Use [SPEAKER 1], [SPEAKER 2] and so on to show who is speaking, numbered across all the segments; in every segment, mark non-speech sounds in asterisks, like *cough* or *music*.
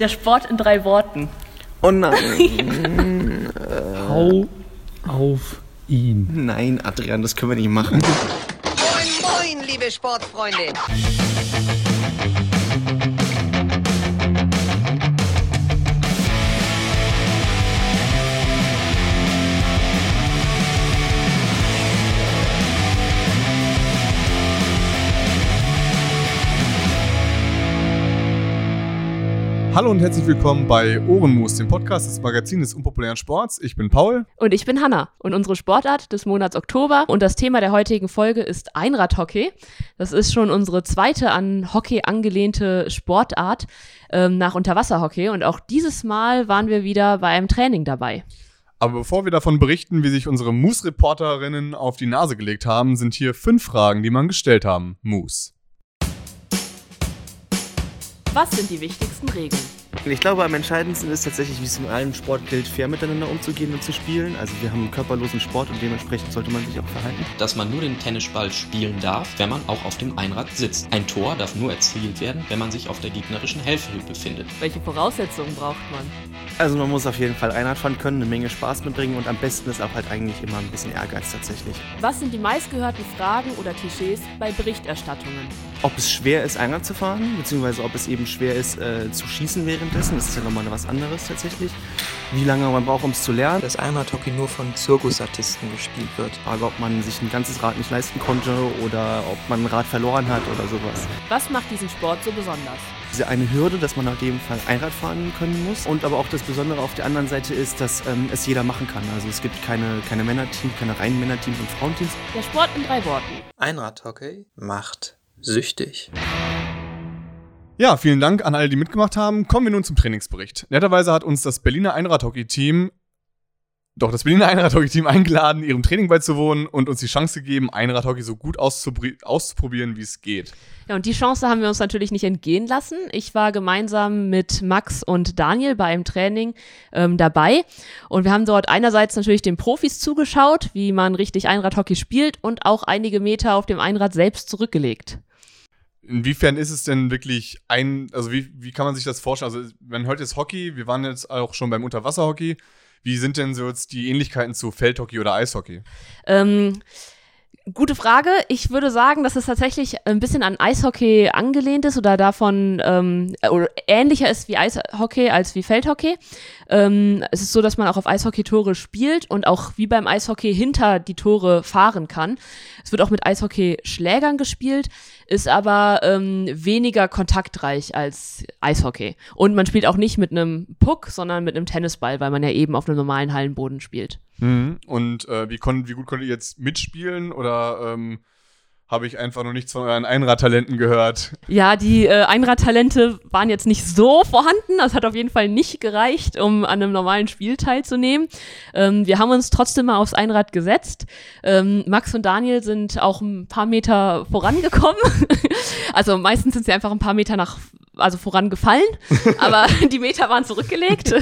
[SPEAKER 1] Der Sport in drei Worten.
[SPEAKER 2] Oh nein. *laughs*
[SPEAKER 3] Hau auf ihn.
[SPEAKER 2] Nein, Adrian, das können wir nicht machen.
[SPEAKER 4] Moin, moin, liebe Sportfreunde.
[SPEAKER 3] Hallo und herzlich willkommen bei Ohrenmus, dem Podcast des Magazins des unpopulären Sports. Ich bin Paul.
[SPEAKER 1] Und ich bin Hanna. Und unsere Sportart des Monats Oktober und das Thema der heutigen Folge ist Einradhockey. Das ist schon unsere zweite an Hockey angelehnte Sportart ähm, nach Unterwasserhockey. Und auch dieses Mal waren wir wieder bei einem Training dabei.
[SPEAKER 3] Aber bevor wir davon berichten, wie sich unsere Moose-Reporterinnen auf die Nase gelegt haben, sind hier fünf Fragen, die man gestellt haben. Moose.
[SPEAKER 1] Was sind die wichtigsten Regeln?
[SPEAKER 2] Ich glaube, am entscheidendsten ist tatsächlich, wie es in allen Sport gilt, fair miteinander umzugehen und zu spielen. Also wir haben einen körperlosen Sport und dementsprechend sollte man sich auch verhalten.
[SPEAKER 5] dass man nur den Tennisball spielen darf, wenn man auch auf dem Einrad sitzt. Ein Tor darf nur erzielt werden, wenn man sich auf der gegnerischen Hälfte befindet.
[SPEAKER 1] Welche Voraussetzungen braucht man?
[SPEAKER 2] Also man muss auf jeden Fall Einrad fahren können, eine Menge Spaß mitbringen und am besten ist auch halt eigentlich immer ein bisschen Ehrgeiz tatsächlich.
[SPEAKER 1] Was sind die meistgehörten Fragen oder Klischees bei Berichterstattungen?
[SPEAKER 2] Ob es schwer ist, Einrad zu fahren, beziehungsweise ob es eben schwer ist, äh, zu schießen währenddessen, das ist ja nochmal was anderes tatsächlich. Wie lange man braucht, um es zu lernen.
[SPEAKER 6] dass Einradhockey nur von Zirkusartisten gespielt wird.
[SPEAKER 2] Frage, ob man sich ein ganzes Rad nicht leisten konnte oder ob man ein Rad verloren hat oder sowas.
[SPEAKER 1] Was macht diesen Sport so besonders?
[SPEAKER 2] Diese eine Hürde, dass man auf jeden Fall Einrad fahren können muss. Und aber auch das Besondere auf der anderen Seite ist, dass ähm, es jeder machen kann. Also es gibt keine, keine Männerteams, keine reinen Männerteams und Frauenteams.
[SPEAKER 1] Der Sport in drei Worten.
[SPEAKER 6] Einradhockey macht süchtig.
[SPEAKER 3] Ja, vielen Dank an alle, die mitgemacht haben. Kommen wir nun zum Trainingsbericht. Netterweise hat uns das Berliner Einradhockey-Team, doch das Berliner Einradhockey-Team eingeladen, ihrem Training beizuwohnen und uns die Chance gegeben, Einradhockey so gut auszuprobieren, wie es geht.
[SPEAKER 1] Ja, und die Chance haben wir uns natürlich nicht entgehen lassen. Ich war gemeinsam mit Max und Daniel bei einem Training ähm, dabei. Und wir haben dort einerseits natürlich den Profis zugeschaut, wie man richtig Einradhockey spielt und auch einige Meter auf dem Einrad selbst zurückgelegt.
[SPEAKER 3] Inwiefern ist es denn wirklich ein, also wie, wie kann man sich das vorstellen? Also, man hört jetzt Hockey, wir waren jetzt auch schon beim Unterwasserhockey. Wie sind denn so jetzt die Ähnlichkeiten zu Feldhockey oder Eishockey?
[SPEAKER 1] Ähm, gute Frage. Ich würde sagen, dass es tatsächlich ein bisschen an Eishockey angelehnt ist oder davon ähm, oder ähnlicher ist wie Eishockey als wie Feldhockey. Ähm, es ist so, dass man auch auf Eishockey Tore spielt und auch wie beim Eishockey hinter die Tore fahren kann. Es wird auch mit Eishockey Schlägern gespielt, ist aber ähm, weniger kontaktreich als Eishockey. Und man spielt auch nicht mit einem Puck, sondern mit einem Tennisball, weil man ja eben auf einem normalen Hallenboden spielt.
[SPEAKER 3] Und äh, wie, kon wie gut konntet ihr jetzt mitspielen oder ähm, habe ich einfach noch nichts von euren Einradtalenten gehört?
[SPEAKER 1] Ja, die äh, Einradtalente waren jetzt nicht so vorhanden. Das hat auf jeden Fall nicht gereicht, um an einem normalen Spiel teilzunehmen. Ähm, wir haben uns trotzdem mal aufs Einrad gesetzt. Ähm, Max und Daniel sind auch ein paar Meter vorangekommen. *laughs* also meistens sind sie einfach ein paar Meter nach also vorangefallen, *laughs* aber *laughs* die Meter waren zurückgelegt.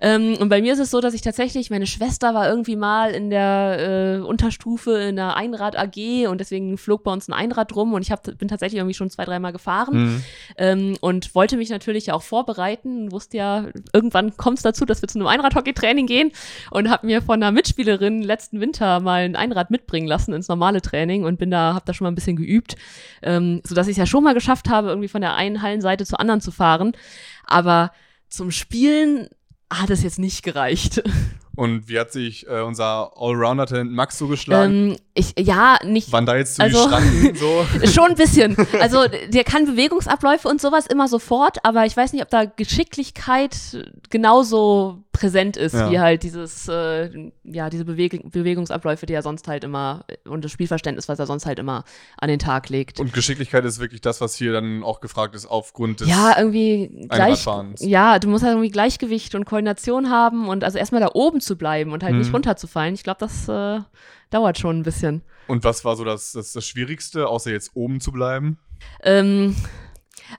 [SPEAKER 1] ähm, und bei mir ist es so, dass ich tatsächlich, meine Schwester war irgendwie mal in der äh, Unterstufe in der Einrad AG und deswegen flog bei uns ein Einrad rum und ich hab, bin tatsächlich irgendwie schon zwei, dreimal gefahren ähm, und wollte mich natürlich auch vorbereiten, wusste ja, irgendwann kommt es dazu, dass wir zu einem Einradhockey-Training gehen und habe mir von einer Mitspielerin letzten Winter mal ein Einrad mitbringen lassen ins normale Training und bin da, habe da schon mal ein bisschen geübt, ähm, sodass ich es ja schon mal geschafft habe, irgendwie von der einen Hallenseite zur anderen zu fahren, aber zum Spielen hat es jetzt nicht gereicht. *laughs*
[SPEAKER 3] Und wie hat sich äh, unser Allrounder-Talent Max so geschlagen?
[SPEAKER 1] ähm, ich, ja, nicht.
[SPEAKER 3] Waren da jetzt so
[SPEAKER 1] also-
[SPEAKER 3] die Schranken *laughs* so?
[SPEAKER 1] Schon ein bisschen. Also der kann Bewegungsabläufe und sowas immer sofort, aber ich weiß nicht, ob da Geschicklichkeit genauso präsent ist,
[SPEAKER 3] Ja.
[SPEAKER 1] wie halt dieses, äh, ja, diese Beweg Bewegungsabläufe, die er sonst halt immer, und das Spielverständnis, was er sonst halt immer an den Tag legt.
[SPEAKER 3] Und Geschicklichkeit ist wirklich das, was hier dann auch gefragt ist, aufgrund des.
[SPEAKER 1] ja, irgendwie gleich, ja, du musst halt irgendwie Gleichgewicht und Koordination haben und also erstmal da oben zu bleiben und halt
[SPEAKER 3] Mhm.
[SPEAKER 1] nicht runterzufallen. Ich glaube, das äh, dauert schon ein bisschen.
[SPEAKER 3] Und was war so das, das, das Schwierigste, außer jetzt oben zu bleiben?
[SPEAKER 1] Ähm,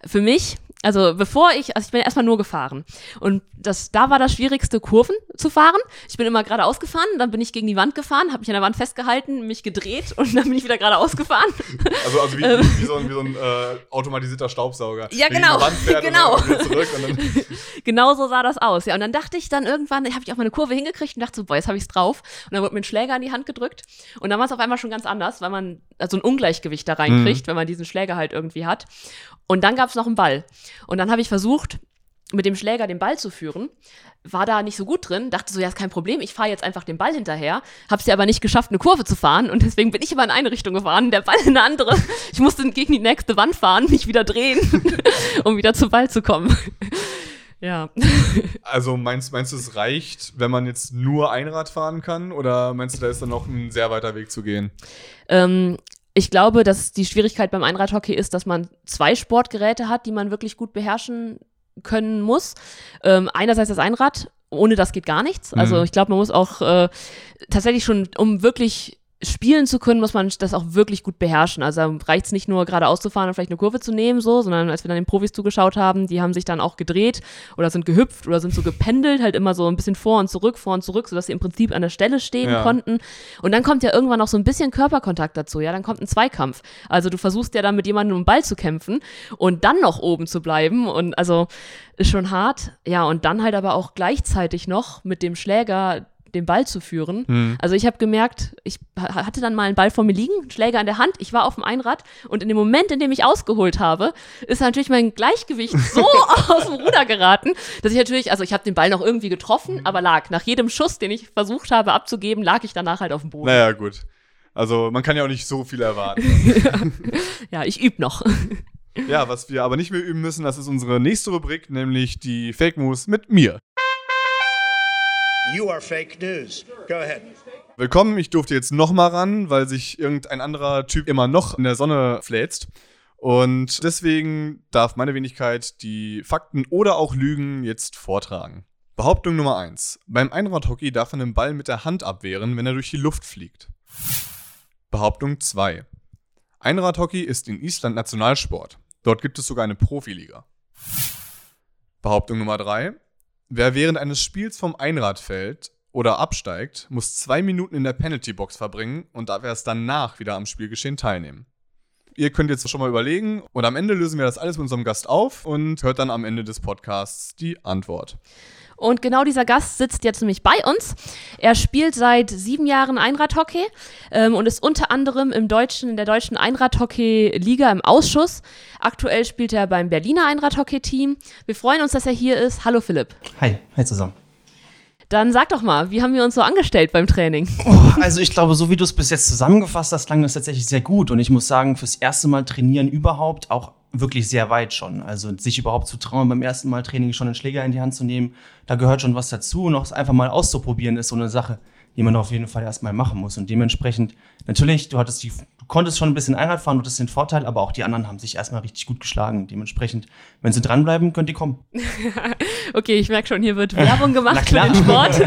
[SPEAKER 1] für mich, Also bevor ich, also ich bin erstmal nur gefahren. Und das, da war das Schwierigste, Kurven zu fahren. Ich bin immer geradeaus gefahren, dann bin ich gegen die Wand gefahren, habe mich an der Wand festgehalten, mich gedreht und dann bin ich wieder geradeaus gefahren.
[SPEAKER 3] Also, also wie,
[SPEAKER 1] Ähm.
[SPEAKER 3] wie, wie so ein, wie so ein äh, automatisierter Staubsauger.
[SPEAKER 1] Ja, genau. Genau. *laughs* *laughs* Genau so sah das aus. Ja, und dann dachte ich dann irgendwann, habe ich auch mal eine Kurve hingekriegt und dachte so, boah, jetzt habe ich's drauf. Und dann wurde mir ein Schläger in die Hand gedrückt. Und dann war es auf einmal schon ganz anders, weil man also ein Ungleichgewicht da reinkriegt, wenn man diesen Schläger halt irgendwie hat. Und dann gab es noch einen Ball. Und dann habe ich versucht, mit dem Schläger den Ball zu führen. War da nicht so gut drin, dachte so, ja, ist kein Problem, ich fahre jetzt einfach den Ball hinterher. Hab's ja aber nicht geschafft, eine Kurve zu fahren und deswegen bin ich immer in eine Richtung gefahren, der Ball in eine andere. Ich musste gegen die nächste Wand fahren, mich wieder drehen, *laughs* um wieder zum Ball zu kommen. Ja.
[SPEAKER 3] also meinst, meinst du, es reicht, wenn man jetzt nur Einrad fahren kann? Oder meinst du, da ist dann noch ein sehr weiter Weg zu gehen?
[SPEAKER 1] Ähm, ich glaube, dass die Schwierigkeit beim Einradhockey ist, dass man zwei Sportgeräte hat, die man wirklich gut beherrschen können muss. Ähm, einerseits das Einrad, ohne das geht gar nichts. Also
[SPEAKER 3] Mhm.
[SPEAKER 1] ich glaube, man muss auch äh, tatsächlich schon, um wirklich spielen zu können, muss man das auch wirklich gut beherrschen. Also reicht es nicht nur geradeaus zu fahren und vielleicht eine Kurve zu nehmen, so, sondern als wir dann den Profis zugeschaut haben, die haben sich dann auch gedreht oder sind gehüpft oder sind so gependelt, halt immer so ein bisschen vor und zurück, vor und zurück, sodass sie im Prinzip an der Stelle stehen
[SPEAKER 3] Ja.
[SPEAKER 1] konnten. Und dann kommt ja irgendwann noch so ein bisschen Körperkontakt dazu, ja, dann kommt ein Zweikampf. Also du versuchst ja dann mit jemandem um den Ball zu kämpfen und dann noch oben zu bleiben und also ist schon hart. Ja, und dann halt aber auch gleichzeitig noch mit dem Schläger den Ball zu führen.
[SPEAKER 3] Hm.
[SPEAKER 1] Also ich habe gemerkt, ich ha- hatte dann mal einen Ball vor mir liegen, einen Schläger in der Hand, ich war auf dem Einrad und in dem Moment, in dem ich ausgeholt habe, ist natürlich mein Gleichgewicht so *laughs* aus dem Ruder geraten, dass ich natürlich, also ich habe den Ball noch irgendwie getroffen, aber lag nach jedem Schuss, den ich versucht habe abzugeben, lag ich danach halt auf dem Boden.
[SPEAKER 3] Naja, gut. Also man kann ja auch nicht so viel erwarten. *laughs*
[SPEAKER 1] Ja, ich übe noch.
[SPEAKER 3] ja, was wir aber nicht mehr üben müssen, das ist unsere nächste Rubrik, nämlich die Fake News mit mir.
[SPEAKER 7] You are fake news. Go ahead.
[SPEAKER 3] Willkommen, ich durfte jetzt noch mal ran, weil sich irgendein anderer Typ immer noch in der Sonne fläzt. Und deswegen darf meine Wenigkeit die Fakten oder auch Lügen jetzt vortragen. Behauptung Nummer 1. Beim Einradhockey darf man den Ball mit der Hand abwehren, wenn er durch die Luft fliegt. Behauptung 2. Einradhockey ist in Island Nationalsport. Dort gibt es sogar eine Profiliga. Behauptung Nummer 3. Wer während eines Spiels vom Einrad fällt oder absteigt, muss zwei Minuten in der Penalty-Box verbringen und darf erst danach wieder am Spielgeschehen teilnehmen. Ihr könnt jetzt schon mal überlegen und am Ende lösen wir das alles mit unserem Gast auf und hört dann am Ende des Podcasts die Antwort.
[SPEAKER 1] Und genau dieser Gast sitzt jetzt nämlich bei uns. Er spielt seit sieben Jahren Einradhockey ähm, und ist unter anderem im deutschen, in der deutschen Einradhockey-Liga im Ausschuss. Aktuell spielt er beim Berliner Einradhockey-Team. Wir freuen uns, dass er hier ist. Hallo Philipp.
[SPEAKER 8] Hi, hi zusammen.
[SPEAKER 1] Dann sag doch mal, wie haben wir uns so angestellt beim Training?
[SPEAKER 8] Also ich glaube, so wie du es bis jetzt zusammengefasst hast, klang das tatsächlich sehr gut. Und ich muss sagen, fürs erste Mal trainieren überhaupt auch wirklich sehr weit schon. Also sich überhaupt zu trauen, beim ersten Mal Training schon einen Schläger in die Hand zu nehmen, da gehört schon was dazu. Und auch es einfach mal auszuprobieren ist so eine Sache, die man auf jeden Fall erstmal machen muss. Und dementsprechend, natürlich, du hattest die, du konntest schon ein bisschen Einrad fahren, du hattest den Vorteil, aber auch die anderen haben sich erstmal richtig gut geschlagen. Dementsprechend, wenn sie dranbleiben, könnt ihr kommen. *laughs*
[SPEAKER 1] Okay, ich merke schon, hier wird *laughs* Werbung gemacht für
[SPEAKER 8] klar.
[SPEAKER 1] den Sport. *laughs*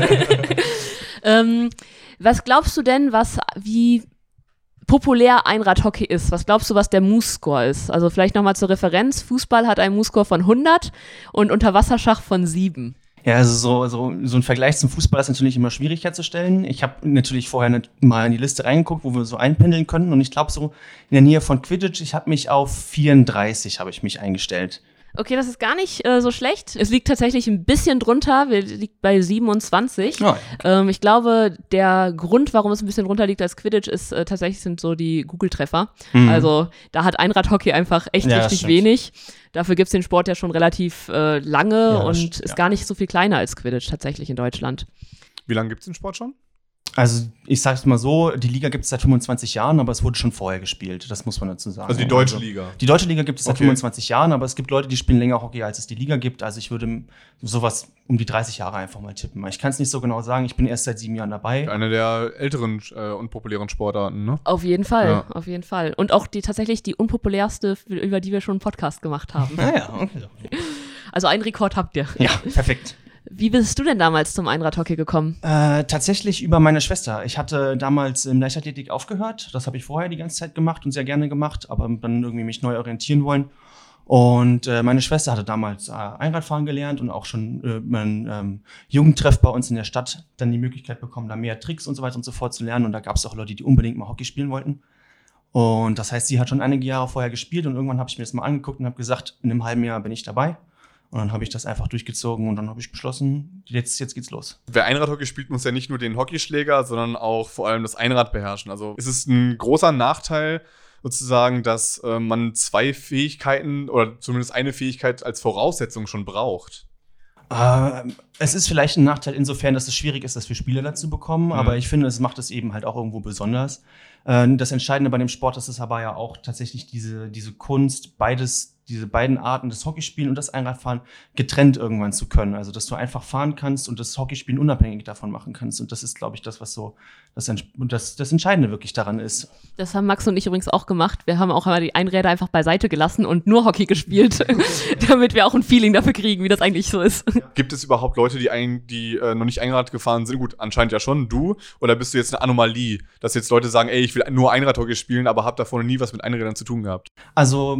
[SPEAKER 1] *laughs* ähm, was glaubst du denn, was, wie populär Einradhockey ist? Was glaubst du, was der Moose-Score ist? Also vielleicht nochmal zur Referenz. Fußball hat einen Moose-Score von 100 und Unterwasserschach von 7.
[SPEAKER 8] Ja, also so, so, so ein Vergleich zum Fußball ist natürlich immer schwierig herzustellen. Ich habe natürlich vorher mal in die Liste reingeguckt, wo wir so einpendeln können. Und ich glaube, so in der Nähe von Quidditch, ich habe mich auf 34 habe ich mich eingestellt.
[SPEAKER 1] Okay, das ist gar nicht äh, so schlecht. Es liegt tatsächlich ein bisschen drunter. Wir liegt bei 27.
[SPEAKER 8] Oh, ja.
[SPEAKER 1] Ähm, ich glaube, der Grund, warum es ein bisschen drunter liegt als Quidditch, ist äh, tatsächlich sind so die Google-Treffer.
[SPEAKER 8] Mhm.
[SPEAKER 1] Also da hat Einradhockey einfach echt
[SPEAKER 8] Ja,
[SPEAKER 1] richtig wenig. Dafür gibt's den Sport ja schon relativ äh, lange
[SPEAKER 8] Ja,
[SPEAKER 1] und
[SPEAKER 8] stimmt,
[SPEAKER 1] ist
[SPEAKER 8] ja.
[SPEAKER 1] gar nicht so viel kleiner als Quidditch tatsächlich in Deutschland.
[SPEAKER 3] Wie lange gibt es den Sport schon?
[SPEAKER 8] Also ich sag's mal so, die Liga gibt es seit 25 Jahren, aber es wurde schon vorher gespielt. Das muss man dazu sagen.
[SPEAKER 3] Also die deutsche Liga.
[SPEAKER 8] Die deutsche Liga gibt es seit
[SPEAKER 3] Okay.
[SPEAKER 8] 25 Jahren, aber es gibt Leute, die spielen länger Hockey, als es die Liga gibt. Also ich würde sowas um die 30 Jahre einfach mal tippen. Ich kann es nicht so genau sagen. Ich bin erst seit sieben Jahren dabei.
[SPEAKER 3] Eine der älteren äh, und populären Sportarten, ne?
[SPEAKER 1] Auf jeden Fall,
[SPEAKER 3] Ja.
[SPEAKER 1] auf jeden Fall. Und auch die tatsächlich die unpopulärste, über die wir schon einen Podcast gemacht haben. *laughs*
[SPEAKER 8] Naja, okay.
[SPEAKER 1] Also einen Rekord habt ihr.
[SPEAKER 8] Ja, perfekt.
[SPEAKER 1] Wie bist du denn damals zum Einradhockey gekommen?
[SPEAKER 8] Äh, tatsächlich über meine Schwester. Ich hatte damals im Leichtathletik aufgehört. Das habe ich vorher die ganze Zeit gemacht und sehr gerne gemacht, aber dann irgendwie mich neu orientieren wollen. Und äh, meine Schwester hatte damals äh, Einradfahren gelernt und auch schon äh, mein ähm, Jugendtreff bei uns in der Stadt dann die Möglichkeit bekommen, da mehr Tricks und so weiter und so fort zu lernen. Und da gab es auch Leute, die unbedingt mal Hockey spielen wollten. Und das heißt, sie hat schon einige Jahre vorher gespielt und irgendwann habe ich mir das mal angeguckt und habe gesagt, in einem halben Jahr bin ich dabei. Und dann habe ich das einfach durchgezogen und dann habe ich beschlossen, jetzt, jetzt geht's los.
[SPEAKER 3] Wer Einradhockey spielt, muss ja nicht nur den Hockeyschläger, sondern auch vor allem das Einrad beherrschen. Also ist es ein großer Nachteil, sozusagen, dass äh, man zwei Fähigkeiten oder zumindest eine Fähigkeit als Voraussetzung schon braucht.
[SPEAKER 8] Äh, es ist vielleicht ein Nachteil insofern, dass es schwierig ist, das für Spieler dazu bekommen, mhm. aber ich finde, es macht es eben halt auch irgendwo besonders. Äh, das Entscheidende bei dem Sport ist es aber ja auch tatsächlich diese, diese Kunst, beides diese beiden Arten, das Hockeyspielen und das Einradfahren, getrennt irgendwann zu können. Also, dass du einfach fahren kannst und das Hockeyspielen unabhängig davon machen kannst. Und das ist, glaube ich, das, was so das, das, das Entscheidende wirklich daran ist.
[SPEAKER 1] Das haben Max und ich übrigens auch gemacht. Wir haben auch einmal die Einräder einfach beiseite gelassen und nur Hockey gespielt, *laughs* damit wir auch ein Feeling dafür kriegen, wie das eigentlich so ist. *laughs*
[SPEAKER 3] Gibt es überhaupt Leute, die, ein, die äh, noch nicht Einrad gefahren sind? Gut, anscheinend ja schon, du. Oder bist du jetzt eine Anomalie, dass jetzt Leute sagen, ey, ich will nur Einradhockey spielen, aber hab davor noch nie was mit Einrädern zu tun gehabt?
[SPEAKER 8] Also,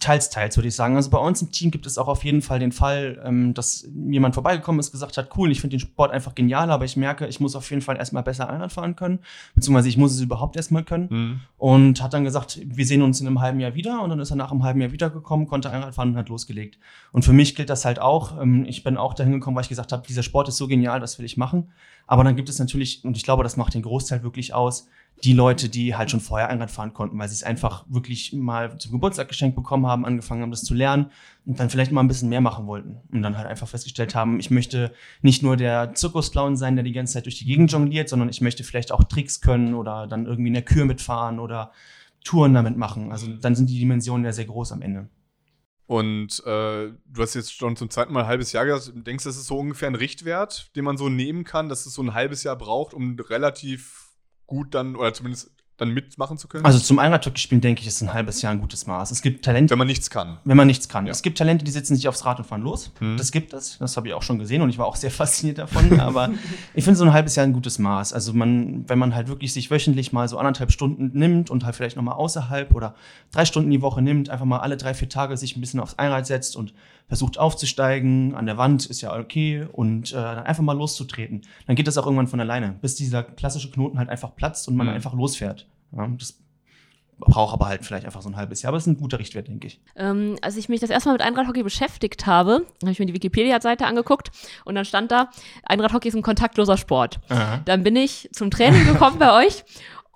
[SPEAKER 8] teils, teils, würde ich sagen. Also bei uns im Team gibt es auch auf jeden Fall den Fall, ähm, dass jemand vorbeigekommen ist, gesagt hat, cool, ich finde den Sport einfach genial, aber ich merke, ich muss auf jeden Fall erstmal besser Einrad fahren können, beziehungsweise ich muss es überhaupt erstmal können. Mhm. Und hat dann gesagt, wir sehen uns in einem halben Jahr wieder. Und dann ist er nach einem halben Jahr wiedergekommen, konnte Einrad fahren und hat losgelegt. Und für mich gilt das halt auch. Ähm, ich bin auch dahin gekommen, weil ich gesagt habe, dieser Sport ist so genial, das will ich machen. Aber dann gibt es natürlich, und ich glaube, das macht den Großteil wirklich aus, die Leute, die halt schon vorher Einrad fahren konnten, weil sie es einfach wirklich mal zum Geburtstag geschenkt bekommen haben, angefangen haben, das zu lernen und dann vielleicht mal ein bisschen mehr machen wollten. Und dann halt einfach festgestellt haben, ich möchte nicht nur der Zirkusclown sein, der die ganze Zeit durch die Gegend jongliert, sondern ich möchte vielleicht auch Tricks können oder dann irgendwie in der Kür mitfahren oder Touren damit machen. Also dann sind die Dimensionen ja sehr groß am Ende.
[SPEAKER 3] Und äh, du hast jetzt schon zum zweiten Mal ein halbes Jahr gesagt, denkst du, das ist so ungefähr ein Richtwert, den man so nehmen kann, dass es so ein halbes Jahr braucht, um relativ gut dann, oder zumindest dann mitmachen zu können?
[SPEAKER 8] Also zum Einradhockey spielen, denke ich, ist ein halbes Jahr ein gutes Maß. Es gibt Talente.
[SPEAKER 3] Wenn man nichts kann.
[SPEAKER 8] Wenn man nichts kann. Ja. Es gibt Talente, die sitzen sich aufs Rad und fahren los. Hm. Das gibt es. Das habe ich auch schon gesehen und ich war auch sehr *laughs* fasziniert davon. aber ich finde so ein halbes Jahr ein gutes Maß. Also man, wenn man halt wirklich sich wöchentlich mal so anderthalb Stunden nimmt und halt vielleicht nochmal außerhalb oder drei Stunden die Woche nimmt, einfach mal alle drei, vier Tage sich ein bisschen aufs Einrad setzt und versucht aufzusteigen, an der Wand ist ja okay und äh, dann einfach mal loszutreten. Dann geht das auch irgendwann von alleine, bis dieser klassische Knoten halt einfach platzt und man mhm. einfach losfährt. Ja, das braucht aber halt vielleicht einfach so ein halbes Jahr, aber es ist ein guter Richtwert, denke ich.
[SPEAKER 1] Ähm, als ich mich das erste Mal mit Einradhockey beschäftigt habe, habe ich mir die Wikipedia-Seite angeguckt und dann stand da, Einradhockey ist ein kontaktloser Sport. Aha. Dann bin ich zum Training gekommen bei euch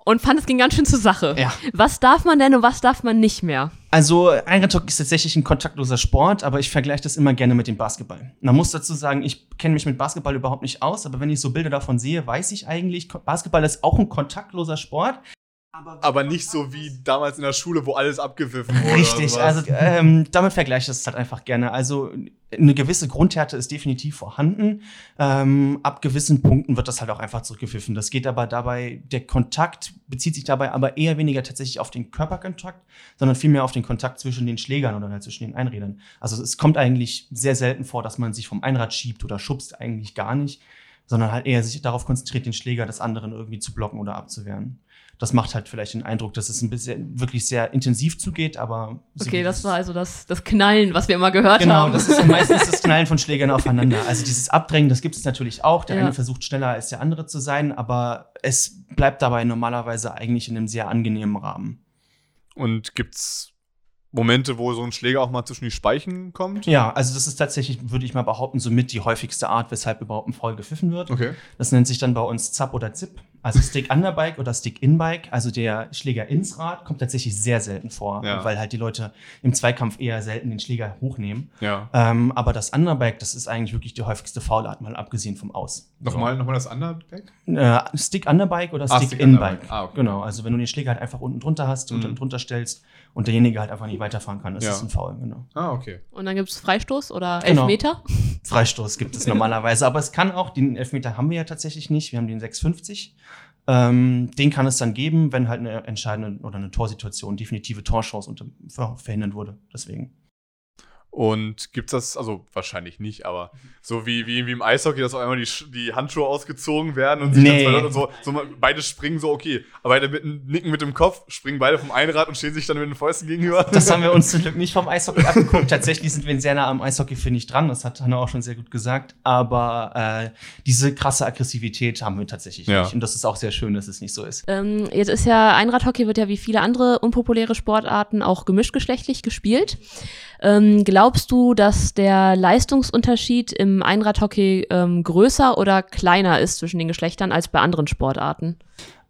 [SPEAKER 1] und fand, es ging ganz schön zur Sache. Ja. Was darf man denn und was darf man nicht mehr?
[SPEAKER 8] Also, Einradhockey ist tatsächlich ein kontaktloser Sport, aber ich vergleiche das immer gerne mit dem Basketball. Man muss dazu sagen, ich kenne mich mit Basketball überhaupt nicht aus, aber wenn ich so Bilder davon sehe, weiß ich eigentlich, Basketball ist auch ein kontaktloser Sport.
[SPEAKER 3] Aber, aber nicht so wie damals in der Schule, wo alles abgepfiffen wurde.
[SPEAKER 8] Richtig, also ähm, damit vergleiche ich das halt einfach gerne. Also eine gewisse Grundhärte ist definitiv vorhanden. Ähm, ab gewissen Punkten wird das halt auch einfach zurückgepfiffen. Das geht aber dabei, der Kontakt bezieht sich dabei aber eher weniger tatsächlich auf den Körperkontakt, sondern vielmehr auf den Kontakt zwischen den Schlägern oder halt zwischen den Einrädern. Also es kommt eigentlich sehr selten vor, dass man sich vom Einrad schiebt oder schubst, eigentlich gar nicht, sondern halt eher sich darauf konzentriert, den Schläger des anderen irgendwie zu blocken oder abzuwehren das macht halt vielleicht den Eindruck, dass es ein bisschen wirklich sehr intensiv zugeht, aber.
[SPEAKER 1] Okay, das war also das, das Knallen, was wir immer gehört
[SPEAKER 8] genau,
[SPEAKER 1] haben.
[SPEAKER 8] Genau, das ist *laughs* meistens das Knallen von Schlägern aufeinander. Also dieses Abdrängen, das gibt es natürlich auch. Der ja. eine versucht schneller als der andere zu sein, aber es bleibt dabei normalerweise eigentlich in einem sehr angenehmen Rahmen.
[SPEAKER 3] Und gibt's Momente, wo so ein Schläger auch mal zwischen die Speichen kommt?
[SPEAKER 8] Ja, also das ist tatsächlich, würde ich mal behaupten, somit die häufigste Art, weshalb überhaupt ein Foul gepfiffen wird.
[SPEAKER 3] Okay.
[SPEAKER 8] Das nennt sich dann bei uns Zap oder Zip. Also Stick Underbike oder Stick Inbike, also der Schläger ins Rad, kommt tatsächlich sehr selten vor, ja. weil halt die Leute im Zweikampf eher selten den Schläger hochnehmen.
[SPEAKER 3] Ja.
[SPEAKER 8] Ähm, aber das Underbike, das ist eigentlich wirklich die häufigste Foulart, mal abgesehen vom Aus.
[SPEAKER 3] Nochmal, so. nochmal das Underbike?
[SPEAKER 8] Äh, Stick Underbike oder ah, Stick, Stick Inbike. Ah, okay. Genau, also wenn du den Schläger halt einfach unten drunter hast mhm. und dann drunter stellst und derjenige halt einfach nicht weiterfahren kann, das ja. ist ein Foul, genau.
[SPEAKER 3] Ah, okay.
[SPEAKER 1] Und dann gibt es Freistoß oder genau. Elfmeter? Genau.
[SPEAKER 8] Freistoß gibt es *laughs* normalerweise, aber es kann auch, den Elfmeter haben wir ja tatsächlich nicht, wir haben den 650. Ähm, den kann es dann geben, wenn halt eine entscheidende oder eine Torsituation, definitive Torchance unter, verhindert wurde. Deswegen.
[SPEAKER 3] Und gibt's das, also wahrscheinlich nicht, aber so wie, wie, wie im Eishockey, dass auf einmal die, die Handschuhe ausgezogen werden und sich
[SPEAKER 8] Nee.
[SPEAKER 3] dann zwei Leute so, so beide springen so, okay. Aber beide mit, einem nicken mit dem Kopf, springen beide vom Einrad und stehen sich dann mit den Fäusten gegenüber.
[SPEAKER 8] Das haben wir uns *laughs* zum Glück nicht vom Eishockey abgeguckt. Tatsächlich sind wir sehr nah am Eishockey, finde ich, dran. Das hat Hanna auch schon sehr gut gesagt. Aber äh, diese krasse Aggressivität haben wir tatsächlich
[SPEAKER 3] Ja.
[SPEAKER 8] nicht. Und das ist auch sehr schön, dass es nicht so ist.
[SPEAKER 1] Ähm, jetzt ist ja Einradhockey wird ja wie viele andere unpopuläre Sportarten auch gemischtgeschlechtlich gespielt. Ähm, glaubst du, dass der Leistungsunterschied im Einradhockey ähm, größer oder kleiner ist zwischen den Geschlechtern als bei anderen Sportarten?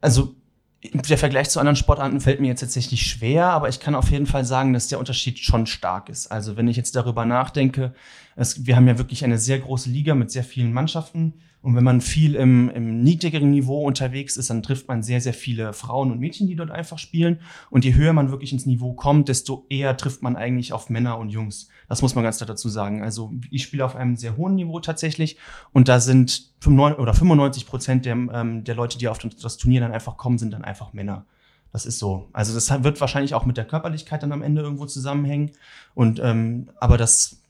[SPEAKER 8] Also der Vergleich zu anderen Sportarten fällt mir jetzt tatsächlich schwer, aber ich kann auf jeden Fall sagen, dass der Unterschied schon stark ist. Also wenn ich jetzt darüber nachdenke, es, wir haben ja wirklich eine sehr große Liga mit sehr vielen Mannschaften. Und wenn man viel im, im niedrigeren Niveau unterwegs ist, dann trifft man sehr, sehr viele Frauen und Mädchen, die dort einfach spielen. Und je höher man wirklich ins Niveau kommt, desto eher trifft man eigentlich auf Männer und Jungs. Das muss man ganz klar dazu sagen. Also ich spiele auf einem sehr hohen Niveau tatsächlich. Und da sind 95 oder 95 Prozent der, ähm, der Leute, die auf das Turnier dann einfach kommen, sind dann einfach Männer. Das ist so. Also das wird wahrscheinlich auch mit der Körperlichkeit dann am Ende irgendwo zusammenhängen. Und ähm, aber das,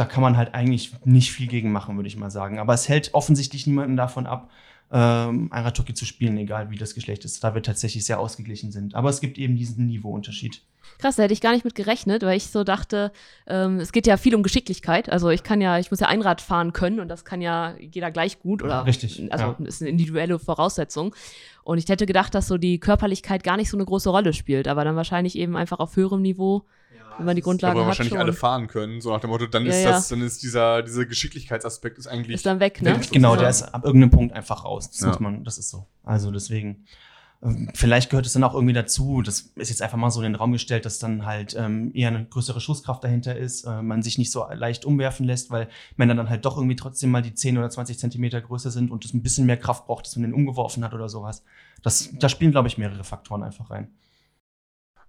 [SPEAKER 8] da kann man halt eigentlich nicht viel gegen machen, würde ich mal sagen. Aber es hält offensichtlich niemanden davon ab, ähm, Einradhockey zu spielen, egal wie das Geschlecht ist, da wir tatsächlich sehr ausgeglichen sind. Aber es gibt eben diesen Niveauunterschied.
[SPEAKER 1] Krass, da hätte ich gar nicht mit gerechnet, weil ich so dachte, ähm, es geht ja viel um Geschicklichkeit. Also ich kann ja, ich muss ja Einrad fahren können und das kann ja jeder gleich gut oder
[SPEAKER 8] Richtig,
[SPEAKER 1] Also
[SPEAKER 8] ja.
[SPEAKER 1] ist eine individuelle Voraussetzung. Und ich hätte gedacht, dass so die Körperlichkeit gar nicht so eine große Rolle spielt, aber dann wahrscheinlich eben einfach auf höherem Niveau, wenn man die Grundlagen
[SPEAKER 3] Aber
[SPEAKER 1] hat
[SPEAKER 3] wahrscheinlich
[SPEAKER 1] schon.
[SPEAKER 3] alle fahren können, so nach dem Motto, dann
[SPEAKER 1] Ja,
[SPEAKER 3] ist
[SPEAKER 1] ja.
[SPEAKER 3] das, dann ist dieser, dieser Geschicklichkeitsaspekt ist eigentlich.
[SPEAKER 1] ist dann weg, ne?
[SPEAKER 8] Genau,
[SPEAKER 1] Ja.
[SPEAKER 8] der ist ab irgendeinem Punkt einfach raus. Das
[SPEAKER 3] Ja.
[SPEAKER 8] muss man, das ist so. Also deswegen. Vielleicht gehört es dann auch irgendwie dazu, das ist jetzt einfach mal so in den Raum gestellt, dass dann halt ähm, eher eine größere Schusskraft dahinter ist, äh, man sich nicht so leicht umwerfen lässt, weil Männer dann halt doch irgendwie trotzdem mal die 10 oder 20 Zentimeter größer sind und es ein bisschen mehr Kraft braucht, dass man den umgeworfen hat oder sowas. Das, da spielen, glaube ich, mehrere Faktoren einfach rein.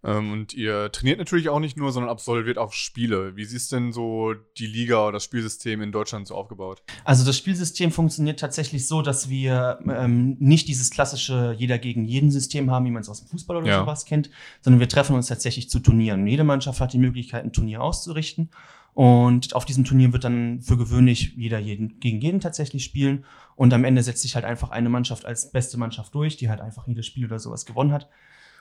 [SPEAKER 3] Ähm, und ihr trainiert natürlich auch nicht nur, sondern absolviert auch Spiele. Wie ist denn so die Liga oder das Spielsystem in Deutschland so aufgebaut?
[SPEAKER 8] Also das Spielsystem funktioniert tatsächlich so, dass wir ähm, nicht dieses klassische jeder gegen jeden System haben, wie man es aus dem Fußball oder
[SPEAKER 3] Ja.
[SPEAKER 8] sowas kennt, sondern wir treffen uns tatsächlich zu Turnieren. Jede Mannschaft hat die Möglichkeit, ein Turnier auszurichten. Und auf diesem Turnier wird dann für gewöhnlich jeder jeden, gegen jeden tatsächlich spielen. Und am Ende setzt sich halt einfach eine Mannschaft als beste Mannschaft durch, die halt einfach jedes Spiel oder sowas gewonnen hat.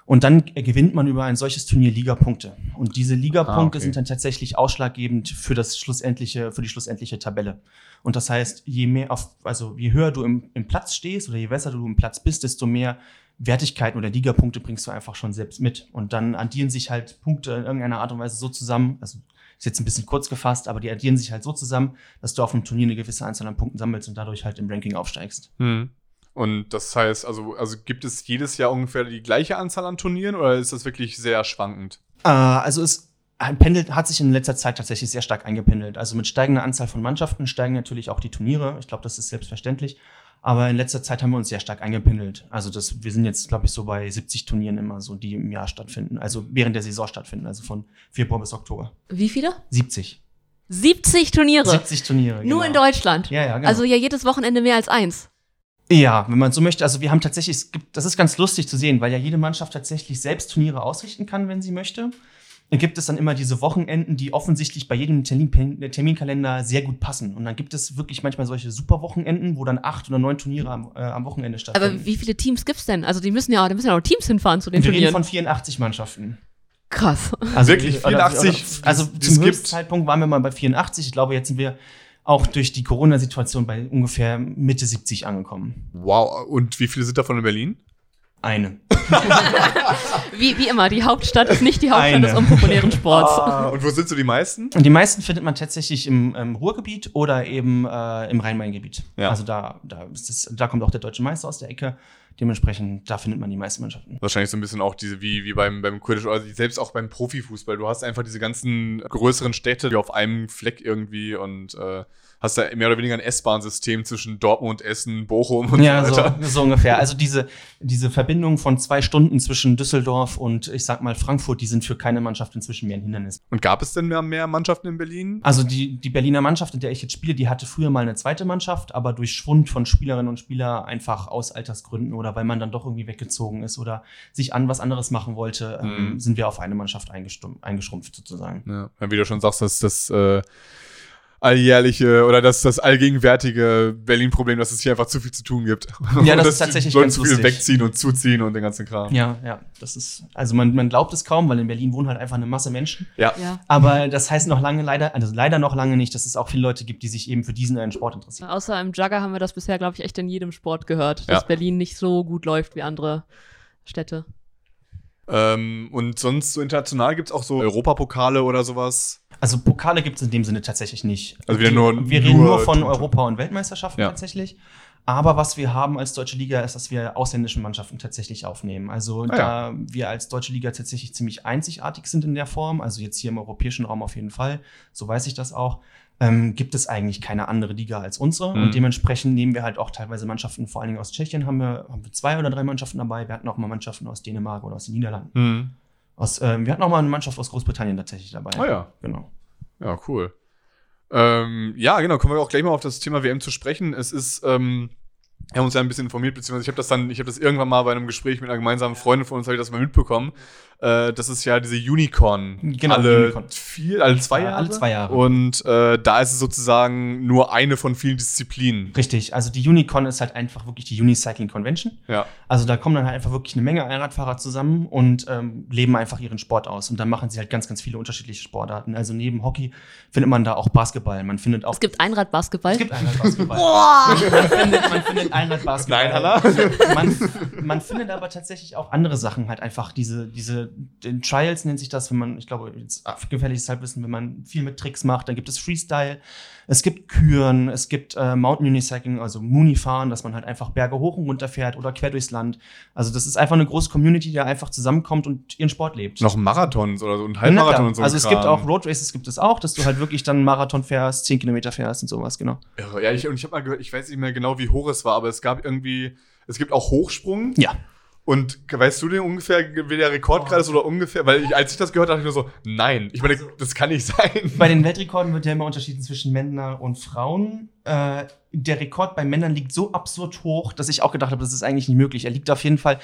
[SPEAKER 8] Und dann gewinnt man über ein solches Turnier Ligapunkte. Und diese Ligapunkte
[SPEAKER 3] Ah, okay.
[SPEAKER 8] sind dann tatsächlich ausschlaggebend für das schlussendliche, für die schlussendliche Tabelle. Und das heißt, je mehr auf, also je höher du im, im Platz stehst oder je besser du im Platz bist, desto mehr Wertigkeiten oder Ligapunkte bringst du einfach schon selbst mit. Und dann addieren sich halt Punkte in irgendeiner Art und Weise so zusammen, also ist jetzt ein bisschen kurz gefasst, aber die addieren sich halt so zusammen, dass du auf einem Turnier eine gewisse Anzahl an Punkten sammelst und dadurch halt im Ranking aufsteigst.
[SPEAKER 3] Und das heißt, also, also gibt es jedes Jahr ungefähr die gleiche Anzahl an Turnieren oder ist das wirklich sehr schwankend?
[SPEAKER 8] Äh, also es pendelt, hat sich in letzter Zeit tatsächlich sehr stark eingependelt. Also mit steigender Anzahl von Mannschaften steigen natürlich auch die Turniere. Ich glaube, das ist selbstverständlich. Aber in letzter Zeit haben wir uns sehr stark eingependelt. Also das, wir sind jetzt, glaube ich, so bei 70 Turnieren immer so, die im Jahr stattfinden. Also während der Saison stattfinden, also von Februar bis Oktober.
[SPEAKER 1] Wie viele?
[SPEAKER 8] 70.
[SPEAKER 1] 70 Turniere.
[SPEAKER 8] 70 Turniere.
[SPEAKER 1] Nur
[SPEAKER 8] genau.
[SPEAKER 1] in Deutschland.
[SPEAKER 8] Ja, ja, genau.
[SPEAKER 1] Also ja jedes Wochenende mehr als eins.
[SPEAKER 8] Ja, wenn man so möchte. Also wir haben tatsächlich, es gibt, das ist ganz lustig zu sehen, weil ja jede Mannschaft tatsächlich selbst Turniere ausrichten kann, wenn sie möchte. Dann gibt es dann immer diese Wochenenden, die offensichtlich bei jedem Termin, Terminkalender sehr gut passen. Und dann gibt es wirklich manchmal solche super Wochenenden, wo dann acht oder neun Turniere am, äh, am Wochenende stattfinden.
[SPEAKER 1] Aber wie viele Teams gibt's denn? Also die müssen ja, da müssen ja auch Teams hinfahren zu den
[SPEAKER 8] Und wir reden
[SPEAKER 1] Turnieren.
[SPEAKER 8] von 84 Mannschaften.
[SPEAKER 1] Krass.
[SPEAKER 8] Also
[SPEAKER 3] Wirklich?
[SPEAKER 8] oder-
[SPEAKER 3] 84?
[SPEAKER 8] Oder, also
[SPEAKER 3] Die es
[SPEAKER 8] zum
[SPEAKER 3] gibt?
[SPEAKER 8] Höchstzeitpunkt waren wir mal bei 84. Ich glaube, jetzt sind wir auch durch die Corona-Situation bei ungefähr Mitte 70 angekommen.
[SPEAKER 3] Wow. Und wie viele sind davon in Berlin?
[SPEAKER 8] Eine. *laughs*
[SPEAKER 1] Wie, wie immer, die Hauptstadt ist nicht die Hauptstadt
[SPEAKER 8] Eine.
[SPEAKER 1] des unpopulären Sports.
[SPEAKER 3] Ah, und wo sind so die meisten?
[SPEAKER 8] Und die meisten findet man tatsächlich im, ähm, Ruhrgebiet oder eben äh, im Rhein-Main-Gebiet.
[SPEAKER 3] Ja.
[SPEAKER 8] Also da, da, ist es, da kommt auch der deutsche Meister aus der Ecke. Dementsprechend, da findet man die meisten Mannschaften.
[SPEAKER 3] Wahrscheinlich so ein bisschen auch diese, wie, wie beim, beim Quidditch, also selbst auch beim Profifußball. Du hast einfach diese ganzen größeren Städte, die auf einem Fleck irgendwie und äh, hast da mehr oder weniger ein S-Bahn-System zwischen Dortmund, Essen, Bochum und
[SPEAKER 8] Ja,
[SPEAKER 3] so
[SPEAKER 8] so,
[SPEAKER 3] weiter.
[SPEAKER 8] so ungefähr. Also diese, diese Verbindung von zwei Stunden zwischen Düsseldorf und ich sag mal Frankfurt, die sind für keine Mannschaft inzwischen mehr ein Hindernis.
[SPEAKER 3] Und gab es denn mehr, mehr Mannschaften in Berlin?
[SPEAKER 8] Also die, die Berliner Mannschaft, in der ich jetzt spiele, die hatte früher mal eine zweite Mannschaft, aber durch Schwund von Spielerinnen und Spielern einfach aus Altersgründen oder weil man dann doch irgendwie weggezogen ist oder sich an was anderes machen wollte, ähm,
[SPEAKER 3] Mhm.
[SPEAKER 8] sind wir auf eine Mannschaft eingeschrumpft sozusagen.
[SPEAKER 3] Ja. Wie du schon sagst, das das äh, alljährliche oder das, das allgegenwärtige Berlin-Problem, dass es hier einfach zu viel zu tun gibt.
[SPEAKER 8] Ja, das *laughs*
[SPEAKER 3] dass
[SPEAKER 8] ist tatsächlich
[SPEAKER 3] Leute
[SPEAKER 8] ganz
[SPEAKER 3] zu viel
[SPEAKER 8] lustig.
[SPEAKER 3] wegziehen und zuziehen und den ganzen Kram.
[SPEAKER 8] Ja, ja, das ist, also man, man glaubt es kaum, weil in Berlin wohnen halt einfach eine Masse Menschen.
[SPEAKER 3] Ja.
[SPEAKER 1] Ja.
[SPEAKER 8] Aber das heißt noch lange leider, also leider noch lange nicht, dass es auch viele Leute gibt, die sich eben für diesen einen Sport interessieren.
[SPEAKER 1] Außer im Jugger haben wir das bisher, glaube ich, echt in jedem Sport gehört, dass
[SPEAKER 3] Ja.
[SPEAKER 1] Berlin nicht so gut läuft wie andere Städte.
[SPEAKER 3] Ähm, und sonst so international gibt es auch so Europapokale oder sowas.
[SPEAKER 8] Also Pokale gibt es in dem Sinne tatsächlich nicht.
[SPEAKER 3] Also wieder nur-
[SPEAKER 8] wir reden
[SPEAKER 3] nur
[SPEAKER 8] nur von. Europa- und Weltmeisterschaften
[SPEAKER 3] Ja.
[SPEAKER 8] tatsächlich. Aber was wir haben als deutsche Liga ist, dass wir ausländische Mannschaften tatsächlich aufnehmen. Also
[SPEAKER 3] Ah,
[SPEAKER 8] da wir als deutsche Liga tatsächlich ziemlich einzigartig sind in der Form, also jetzt hier im europäischen Raum auf jeden Fall, so weiß ich das auch, ähm, gibt es eigentlich keine andere Liga als unsere.
[SPEAKER 3] Mhm.
[SPEAKER 8] Und dementsprechend nehmen wir halt auch teilweise Mannschaften, vor allen Dingen aus Tschechien haben wir, haben wir zwei oder drei Mannschaften dabei. Wir hatten auch mal Mannschaften aus Dänemark oder aus den Niederlanden.
[SPEAKER 3] Hm.
[SPEAKER 8] Aus, ähm, wir hatten auch mal eine Mannschaft aus Großbritannien tatsächlich dabei.
[SPEAKER 3] Ah ja.
[SPEAKER 8] Genau.
[SPEAKER 3] Ja, cool. Ähm, ja, genau, kommen wir auch gleich mal auf das Thema WM zu sprechen. Es ist, ähm, haben uns ja ein bisschen informiert, beziehungsweise ich habe das dann, ich habe das irgendwann mal bei einem Gespräch mit einer gemeinsamen Freundin von uns, habe ich das mal mitbekommen. Äh, das ist ja diese Unicorn.
[SPEAKER 8] Genau,
[SPEAKER 3] alle
[SPEAKER 8] Unicorn.
[SPEAKER 3] vier, alle zwei
[SPEAKER 8] Ja,
[SPEAKER 3] Jahre.
[SPEAKER 8] alle zwei Jahre.
[SPEAKER 3] Und äh, da ist es sozusagen nur eine von vielen Disziplinen.
[SPEAKER 8] Richtig, also die Unicon ist halt einfach wirklich die Unicycling Convention.
[SPEAKER 3] Ja.
[SPEAKER 8] Also da kommen dann halt einfach wirklich eine Menge Einradfahrer zusammen und ähm, leben einfach ihren Sport aus. Und dann machen sie halt ganz, ganz viele unterschiedliche Sportarten. Also neben Hockey findet man da auch Basketball. Man findet auch.
[SPEAKER 1] Es gibt Einradbasketball.
[SPEAKER 8] es gibt Einradbasketball. *laughs* man, findet, man findet
[SPEAKER 3] Hannah?
[SPEAKER 8] Man, man findet aber tatsächlich auch andere Sachen, halt einfach diese, diese, den Trials nennt sich das, wenn man, ich glaube, jetzt gefährliches Halbwissen, wenn man viel mit Tricks macht, dann gibt es Freestyle, es gibt Küren, es gibt äh, Mountain Unicycling, also Muni-Fahren, dass man halt einfach Berge hoch und runter fährt oder quer durchs Land. Also das ist einfach eine große Community, die da einfach zusammenkommt und ihren Sport lebt.
[SPEAKER 3] Noch Marathons oder so und Halbmarathon und so.
[SPEAKER 8] Also es
[SPEAKER 3] Kram.
[SPEAKER 8] gibt auch Road Races gibt es auch, dass du halt wirklich dann Marathon fährst, 10 Kilometer fährst und sowas, genau.
[SPEAKER 3] Ja, ich, und ich habe mal gehört, ich weiß nicht mehr genau, wie hoch es war, aber es gab irgendwie, es gibt auch Hochsprung.
[SPEAKER 8] Ja.
[SPEAKER 3] Und weißt du denn ungefähr, wie der Rekord gerade ist oder ungefähr? Weil ich, als ich das gehört habe, dachte ich nur so, nein. Ich meine, das kann nicht sein.
[SPEAKER 8] Bei den Weltrekorden wird ja immer unterschieden zwischen Männern und Frauen. Äh, der Rekord bei Männern liegt so absurd hoch, dass ich auch gedacht habe, das ist eigentlich nicht möglich. Er liegt auf jeden Fall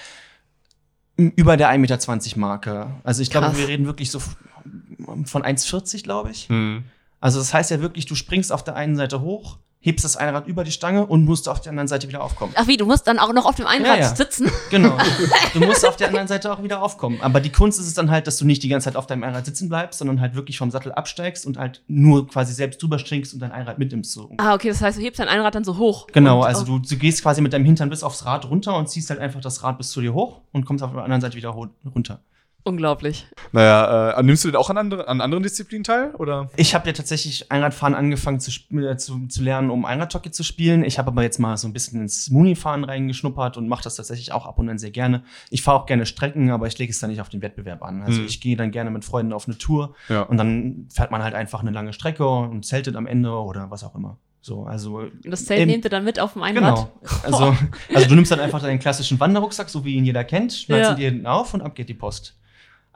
[SPEAKER 8] über der 1,20 Meter Marke. Also ich glaube, wir reden wirklich so von 1,40, glaube ich.
[SPEAKER 3] Hm.
[SPEAKER 8] Also das heißt ja wirklich, du springst auf der einen Seite hoch, hebst das Einrad über die Stange und musst auf der anderen Seite wieder aufkommen.
[SPEAKER 1] Ach wie, du musst dann auch noch auf dem Einrad
[SPEAKER 8] Ja, ja.
[SPEAKER 1] sitzen? *laughs*
[SPEAKER 8] Genau. *laughs* Du musst auf der anderen Seite auch wieder aufkommen. Aber die Kunst ist es dann halt, dass du nicht die ganze Zeit auf deinem Einrad sitzen bleibst, sondern halt wirklich vom Sattel absteigst und halt nur quasi selbst drüber springst und dein Einrad mitnimmst. So.
[SPEAKER 1] Ah, okay, das heißt, du hebst dein Einrad dann so hoch.
[SPEAKER 8] Genau, also du, du gehst quasi mit deinem Hintern bis aufs Rad runter und ziehst halt einfach das Rad bis zu dir hoch und kommst auf der anderen Seite wieder runter.
[SPEAKER 1] Unglaublich.
[SPEAKER 3] Naja, äh, nimmst du denn auch an, andere, an anderen Disziplinen teil? Oder?
[SPEAKER 8] Ich habe ja tatsächlich Einradfahren angefangen zu, äh, zu, zu lernen, um Einradhockey zu spielen. Ich habe aber jetzt mal so ein bisschen ins Muni-Fahren reingeschnuppert und mache das tatsächlich auch ab und an sehr gerne. Ich fahre auch gerne Strecken, aber ich lege es dann nicht auf den Wettbewerb an. Also
[SPEAKER 3] Hm.
[SPEAKER 8] ich gehe dann gerne mit Freunden auf eine Tour
[SPEAKER 3] Ja.
[SPEAKER 8] und dann fährt man halt einfach eine lange Strecke und zeltet am Ende oder was auch immer. So, also
[SPEAKER 1] Und das Zelt
[SPEAKER 8] Im-
[SPEAKER 1] nehmt ihr dann mit auf dem Einrad?
[SPEAKER 8] Genau. Also, also du nimmst dann einfach deinen klassischen Wanderrucksack, so wie ihn jeder kennt, schneidest
[SPEAKER 1] Ja.
[SPEAKER 8] ihn dir hinten auf und ab geht die Post.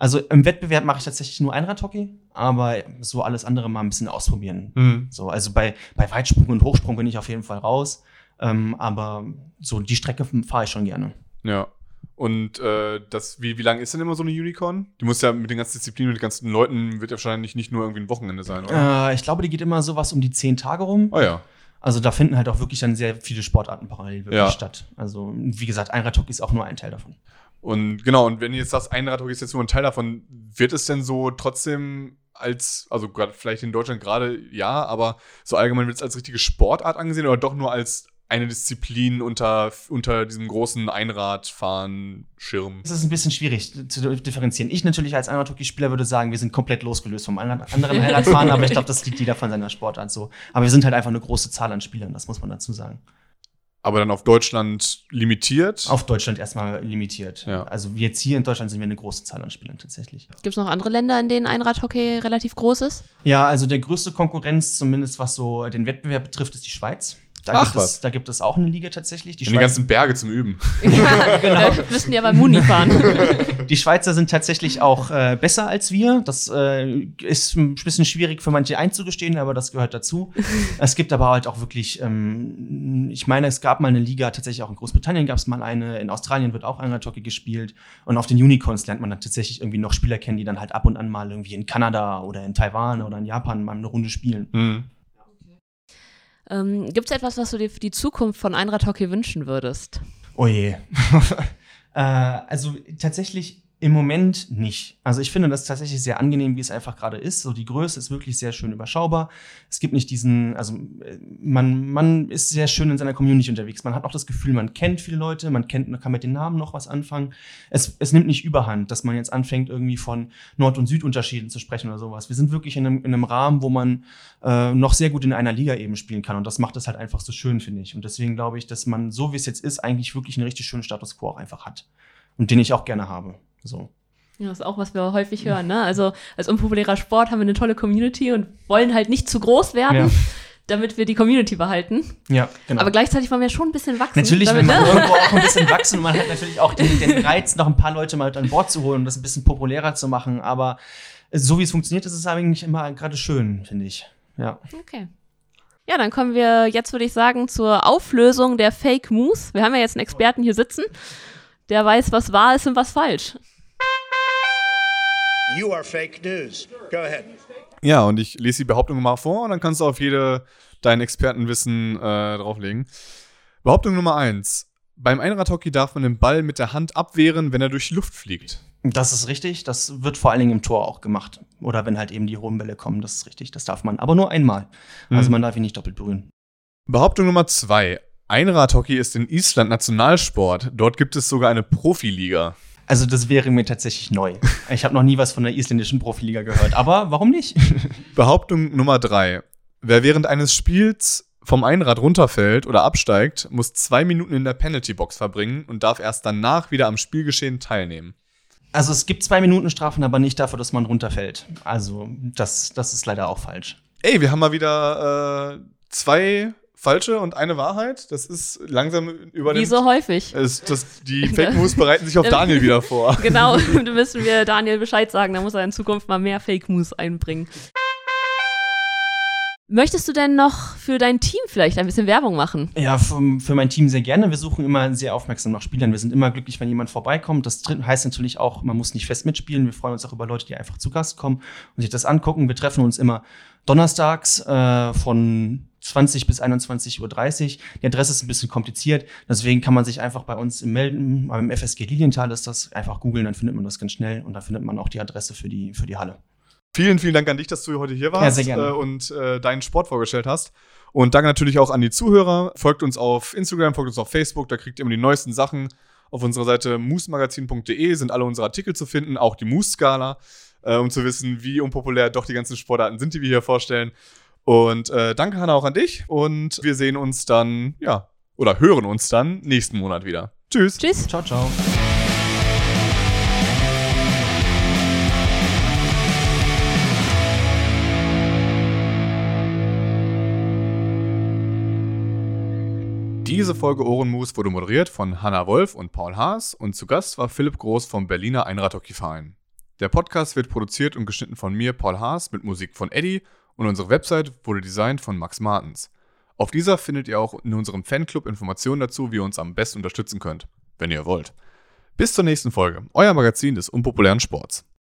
[SPEAKER 8] Also im Wettbewerb mache ich tatsächlich nur Einradhockey, aber so alles andere mal ein bisschen ausprobieren.
[SPEAKER 3] Hm.
[SPEAKER 8] So, also bei, bei Weitsprung und Hochsprung bin ich auf jeden Fall raus. Ähm, aber so die Strecke fahre ich schon gerne.
[SPEAKER 3] Ja. Und äh, das, wie, wie lang ist denn immer so eine Unicorn? Die muss ja mit den ganzen Disziplinen, mit den ganzen Leuten, wird ja wahrscheinlich nicht nur irgendwie ein Wochenende sein, oder?
[SPEAKER 8] Äh, ich glaube, die geht immer sowas um die zehn Tage rum.
[SPEAKER 3] Oh ja.
[SPEAKER 8] Also da finden halt auch wirklich dann sehr viele Sportarten parallel wirklich
[SPEAKER 3] Ja.
[SPEAKER 8] statt. Also wie gesagt, Einradhockey ist auch nur ein Teil davon.
[SPEAKER 3] Und genau, und wenn du jetzt sagst, Einradhockey ist jetzt nur ein Teil davon, wird es denn so trotzdem als, also gerade vielleicht in Deutschland gerade ja, aber so allgemein wird es als richtige Sportart angesehen oder doch nur als eine Disziplin unter, unter diesem großen Einradfahren-Schirm?
[SPEAKER 8] Es ist ein bisschen schwierig zu differenzieren. Ich natürlich als Einradhockey-Spieler würde sagen, wir sind komplett losgelöst vom anderen Einradfahren, *laughs* aber ich glaube, das liegt jeder von seiner Sportart so. Aber wir sind halt einfach eine große Zahl an Spielern, das muss man dazu sagen.
[SPEAKER 3] Aber dann auf Deutschland limitiert?
[SPEAKER 8] Auf Deutschland erstmal limitiert.
[SPEAKER 3] Ja.
[SPEAKER 8] Also jetzt hier in Deutschland sind wir eine große Zahl an Spielern tatsächlich.
[SPEAKER 1] Gibt es noch andere Länder, in denen Einradhockey relativ groß ist?
[SPEAKER 8] Ja, also der größte Konkurrenz, zumindest was so den Wettbewerb betrifft, ist die Schweiz. Da,
[SPEAKER 3] Ach,
[SPEAKER 8] gibt
[SPEAKER 3] was.
[SPEAKER 8] es, da gibt es auch eine Liga tatsächlich. Die,
[SPEAKER 3] die ganzen Berge zum Üben. *laughs* *laughs*
[SPEAKER 1] Ja, Da müssten ja beim Muni fahren. *laughs*
[SPEAKER 8] die Schweizer sind tatsächlich auch äh, besser als wir. Das äh, ist ein bisschen schwierig für manche einzugestehen, aber das gehört dazu. es gibt aber halt auch wirklich, ähm, ich meine, es gab mal eine Liga, tatsächlich auch in Großbritannien gab es mal eine, in Australien wird auch Einradhockey gespielt. Und auf den Unicorns lernt man dann tatsächlich irgendwie noch Spieler kennen, die dann halt ab und an mal irgendwie in Kanada oder in Taiwan oder in Japan mal eine Runde spielen.
[SPEAKER 3] Hm.
[SPEAKER 1] Ähm, Gibt es etwas, was du dir für die Zukunft von Einradhockey wünschen würdest?
[SPEAKER 8] Oh je. *laughs* äh, also tatsächlich im Moment nicht. Also ich finde das tatsächlich sehr angenehm, wie es einfach gerade ist. So die Größe ist wirklich sehr schön überschaubar. Es gibt nicht diesen, also äh, man, man ist sehr schön in seiner Community unterwegs. Man hat auch das Gefühl, man kennt viele Leute, man kennt, man kann mit den Namen noch was anfangen. Es, es nimmt nicht überhand, dass man jetzt anfängt, irgendwie von Nord- und Südunterschieden zu sprechen oder sowas. Wir sind wirklich in einem, in einem Rahmen, wo man äh, noch sehr gut in einer Liga eben spielen kann. Und das macht es halt einfach so schön, finde ich. Und deswegen glaube ich, dass man, so wie es jetzt ist, eigentlich wirklich einen richtig schönen Status quo auch einfach hat. Und den ich auch gerne habe. So.
[SPEAKER 1] Ja, das ist auch, was wir häufig hören. Ne? Also als unpopulärer Sport haben wir eine tolle Community und wollen halt nicht zu groß werden,
[SPEAKER 8] Ja. *laughs*
[SPEAKER 1] damit wir die Community behalten.
[SPEAKER 8] Ja, genau.
[SPEAKER 1] Aber gleichzeitig wollen wir schon ein bisschen wachsen.
[SPEAKER 8] Natürlich
[SPEAKER 1] damit,
[SPEAKER 8] will man
[SPEAKER 1] ne? *laughs*
[SPEAKER 8] irgendwo auch ein bisschen wachsen und man hat natürlich auch den, den Reiz, noch ein paar Leute mal an Bord zu holen und das ein bisschen populärer zu machen. Aber so wie es funktioniert, ist es eigentlich immer gerade schön, finde ich. Ja.
[SPEAKER 1] Okay. Ja, dann kommen wir jetzt, würde ich sagen, zur Auflösung der Fake Moves. Wir haben ja jetzt einen Experten hier sitzen, der weiß, was wahr ist und was falsch.
[SPEAKER 7] You are fake news. Go ahead.
[SPEAKER 3] Ja, und ich lese die Behauptung mal vor und dann kannst du auf jede dein Expertenwissen äh, drauflegen. Behauptung Nummer eins: Beim Einradhockey darf man den Ball mit der Hand abwehren, wenn er durch die Luft fliegt.
[SPEAKER 8] Das ist richtig. Das wird vor allen Dingen im Tor auch gemacht. Oder wenn halt eben die hohen Bälle kommen, das ist richtig. Das darf man. Aber nur einmal. Also
[SPEAKER 3] Mhm.
[SPEAKER 8] man darf ihn nicht doppelt berühren.
[SPEAKER 3] Behauptung Nummer zwei: Einradhockey ist in Island Nationalsport. Dort gibt es sogar eine Profiliga.
[SPEAKER 8] Also das wäre mir tatsächlich neu. Ich habe noch nie was von der isländischen Profiliga gehört. Aber warum nicht? *laughs*
[SPEAKER 3] Behauptung Nummer drei: Wer während eines Spiels vom Einrad runterfällt oder absteigt, muss zwei Minuten in der Penalty-Box verbringen und darf erst danach wieder am Spielgeschehen teilnehmen.
[SPEAKER 8] Also es gibt zwei Minuten Strafen, aber nicht dafür, dass man runterfällt. Also das, das ist leider auch falsch.
[SPEAKER 3] Ey, wir haben mal wieder äh, zwei falsche und eine Wahrheit. Das ist langsam über
[SPEAKER 1] Wie so häufig.
[SPEAKER 3] Es, das, die *laughs* Fake News bereiten sich auf Daniel wieder vor. *laughs*
[SPEAKER 1] Genau, *laughs* da müssen wir Daniel Bescheid sagen, da muss er in Zukunft mal mehr Fake Moves einbringen. Möchtest du denn noch für dein Team vielleicht ein bisschen Werbung machen?
[SPEAKER 8] Ja, für, für mein Team sehr gerne. Wir suchen immer sehr aufmerksam nach Spielern. Wir sind immer glücklich, wenn jemand vorbeikommt. Das heißt natürlich auch, man muss nicht fest mitspielen. Wir freuen uns auch über Leute, die einfach zu Gast kommen und sich das angucken. Wir treffen uns immer donnerstags äh, von 20 bis 21.30 Uhr. Die Adresse ist ein bisschen kompliziert. Deswegen kann man sich einfach bei uns melden. Beim FSG Lilienthal ist das. Einfach googeln, dann findet man das ganz schnell. Und da findet man auch die Adresse für die, für die Halle.
[SPEAKER 3] Vielen, vielen Dank an dich, dass du heute hier warst
[SPEAKER 8] Ja.
[SPEAKER 3] Äh, und äh, deinen Sport vorgestellt hast. Und danke natürlich auch an die Zuhörer. Folgt uns auf Instagram, folgt uns auf Facebook, da kriegt ihr immer die neuesten Sachen. Auf unserer Seite moosmagazin.de sind alle unsere Artikel zu finden, auch die Moose-Skala, äh, um zu wissen, wie unpopulär doch die ganzen Sportarten sind, die wir hier vorstellen. Und äh, danke, Hanna, auch an dich. Und wir sehen uns dann, ja, oder hören uns dann nächsten Monat wieder. Tschüss.
[SPEAKER 1] Tschüss.
[SPEAKER 8] Ciao, ciao.
[SPEAKER 3] Diese Folge Ohrenmus wurde moderiert von Hanna Wolf und Paul Haas und zu Gast war Philipp Groß vom Berliner Einradhockeyverein. Der Podcast wird produziert und geschnitten von mir, Paul Haas, mit Musik von Eddie und unsere Website wurde designt von Max Martens. Auf dieser findet ihr auch in unserem Fanclub Informationen dazu, wie ihr uns am besten unterstützen könnt, wenn ihr wollt. Bis zur nächsten Folge, euer Magazin des unpopulären Sports.